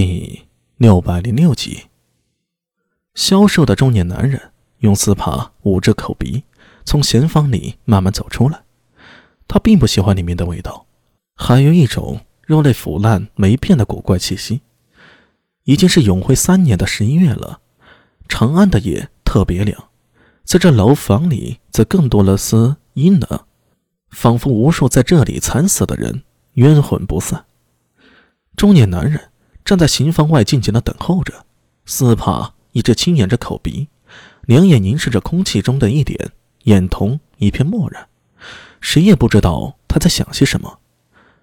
第六百零六集，消瘦的中年男人用丝帕捂着口鼻，从闲房里慢慢走出来。他并不喜欢里面的味道，还有一种肉类腐烂霉变的古怪气息。已经是永徽三年的十一月了，长安的夜特别凉，在这楼房里则更多了丝阴冷，仿佛无数在这里惨死的人冤魂不散。中年男人。站在刑房外静静的等候着，斯帕一直轻掩着口鼻，两眼凝视着空气中的一点，眼瞳一片漠然，谁也不知道他在想些什么。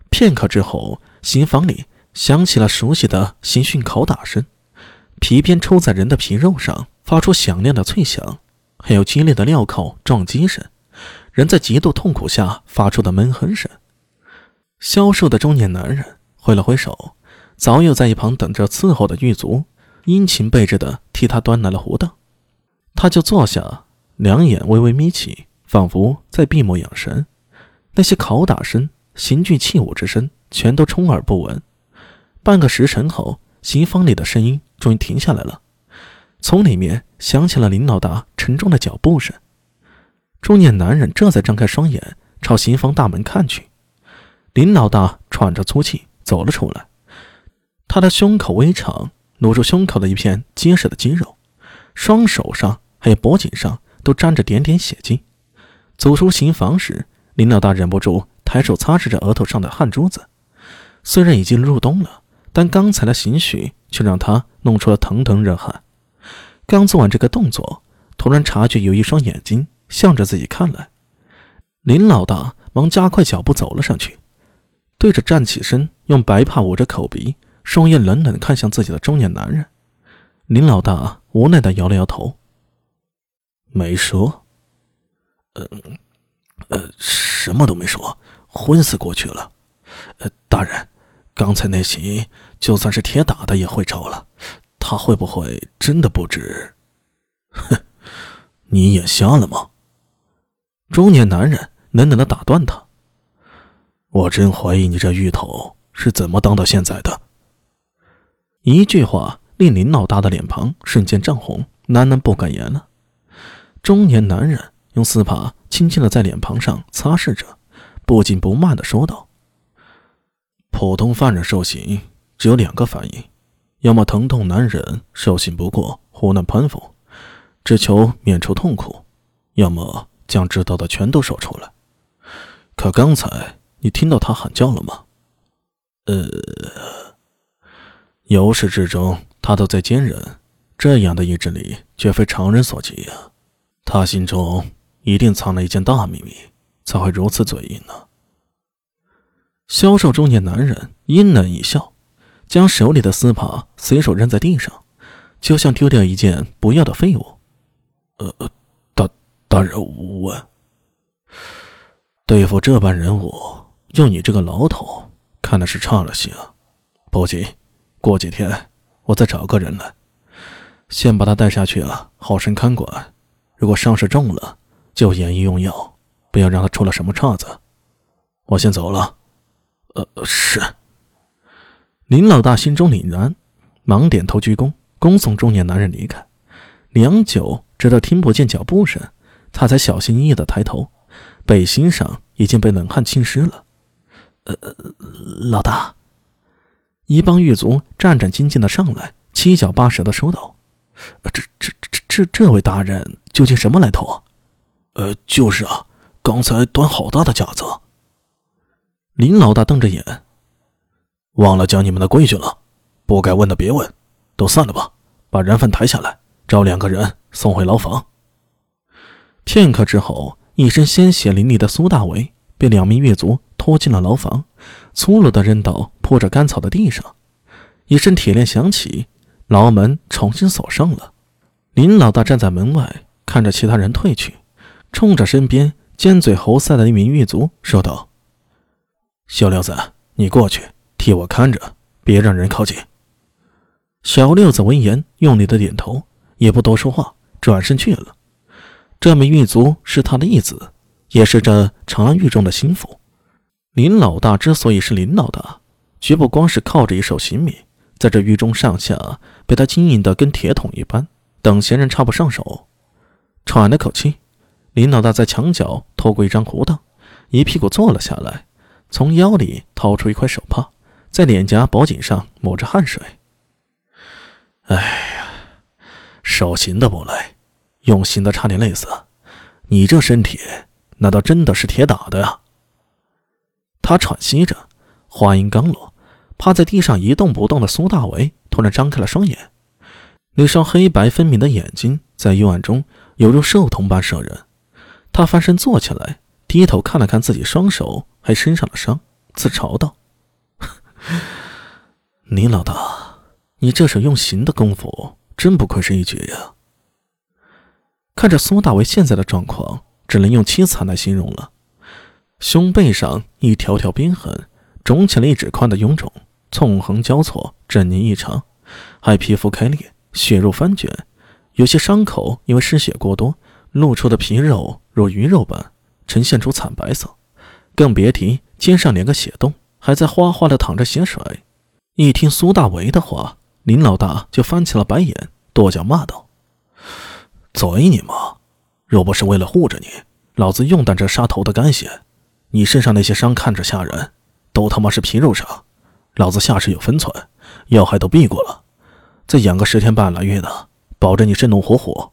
片刻之后，刑房里响起了熟悉的刑讯拷打声，皮鞭抽在人的皮肉上，发出响亮的脆响，还有激烈的镣铐撞击声，人在极度痛苦下发出的闷哼声。消瘦的中年男人挥了挥手。早有在一旁等着伺候的狱卒，殷勤备至的替他端来了壶凳，他就坐下，两眼微微眯起，仿佛在闭目养神。那些拷打声、刑具器物之声，全都充耳不闻。半个时辰后，刑房里的声音终于停下来了，从里面响起了林老大沉重的脚步声。中年男人这才张开双眼，朝刑房大门看去。林老大喘着粗气走了出来。他的胸口微长，露出胸口的一片结实的肌肉，双手上还有脖颈上都沾着点点血迹。走出刑房时，林老大忍不住抬手擦拭着额头上的汗珠子。虽然已经入冬了，但刚才的刑讯却让他弄出了腾腾热汗。刚做完这个动作，突然察觉有一双眼睛向着自己看来，林老大忙加快脚步走了上去，对着站起身用白帕捂着口鼻。双眼冷冷看向自己的中年男人，林老大无奈的摇了摇头，没说。呃，呃，什么都没说，昏死过去了。呃，大人，刚才那席就算是铁打的也会着了，他会不会真的不知？哼，你眼瞎了吗？中年男人冷冷的打断他，我真怀疑你这芋头是怎么当到现在的。一句话令林老大的脸庞瞬间涨红，喃喃不敢言了。中年男人用丝帕轻轻的在脸庞上擦拭着，不紧不慢的说道：“普通犯人受刑只有两个反应，要么疼痛难忍，受刑不过，胡乱攀附，只求免除痛苦；要么将知道的全都说出来。可刚才你听到他喊叫了吗？呃。”由始至终，他都在坚忍，这样的意志力绝非常人所及呀。他心中一定藏了一件大秘密，才会如此嘴硬呢。消瘦中年男人阴冷一笑，将手里的丝帕随手扔在地上，就像丢掉一件不要的废物。呃，大大人问，对付这般人物，用你这个老头，看的是差了些。不急。过几天，我再找个人来，先把他带下去啊，好生看管。如果伤势重了，就严医用药，不要让他出了什么岔子。我先走了。呃，是。林老大心中凛然，忙点头鞠躬，恭送中年男人离开。良久，直到听不见脚步声，他才小心翼翼的抬头，背心上已经被冷汗浸湿了。呃，老大。一帮狱卒战战兢兢的上来，七脚八舌的说道：“这、这、这、这、这位大人究竟什么来头啊？”“呃，就是啊，刚才端好大的架子。”林老大瞪着眼：“忘了教你们的规矩了，不该问的别问，都散了吧。把人犯抬下来，找两个人送回牢房。”片刻之后，一身鲜血淋漓的苏大伟被两名狱卒拖进了牢房。粗鲁的扔到铺着干草的地上，一声铁链响起，牢门重新锁上了。林老大站在门外，看着其他人退去，冲着身边尖嘴猴腮的一名狱卒说道：“小六子，你过去替我看着，别让人靠近。”小六子闻言，用力的点头，也不多说话，转身去了。这名狱卒是他的义子，也是这长安狱中的心腹。林老大之所以是林老大，绝不光是靠着一手刑名，在这狱中上下被他经营的跟铁桶一般，等闲人插不上手。喘了口气，林老大在墙角拖过一张胡凳，一屁股坐了下来，从腰里掏出一块手帕，在脸颊、脖颈上抹着汗水。哎呀，手行的不累，用心的差点累死。你这身体，难道真的是铁打的呀？他喘息着，话音刚落，趴在地上一动不动的苏大为突然张开了双眼，那双黑白分明的眼睛在幽暗中犹如兽瞳般摄人。他翻身坐起来，低头看了看自己双手还身上的伤，自嘲道：“你老大。”你这手用刑的功夫，真不愧是一绝呀！看着苏大为现在的状况，只能用凄惨来形容了。胸背上一条条鞭痕，肿起了一指宽的臃肿，纵横交错，狰狞异常，还皮肤开裂，血肉翻卷，有些伤口因为失血过多，露出的皮肉如鱼肉般，呈现出惨白色，更别提肩上连个血洞，还在哗哗的淌着血水。一听苏大为的话。林老大就翻起了白眼，跺脚骂道：“嘴你妈！若不是为了护着你，老子用得着杀头的干血？你身上那些伤看着吓人，都他妈是皮肉伤。老子下世有分寸，要害都避过了，再养个十天半拉月的，保证你生龙活虎。”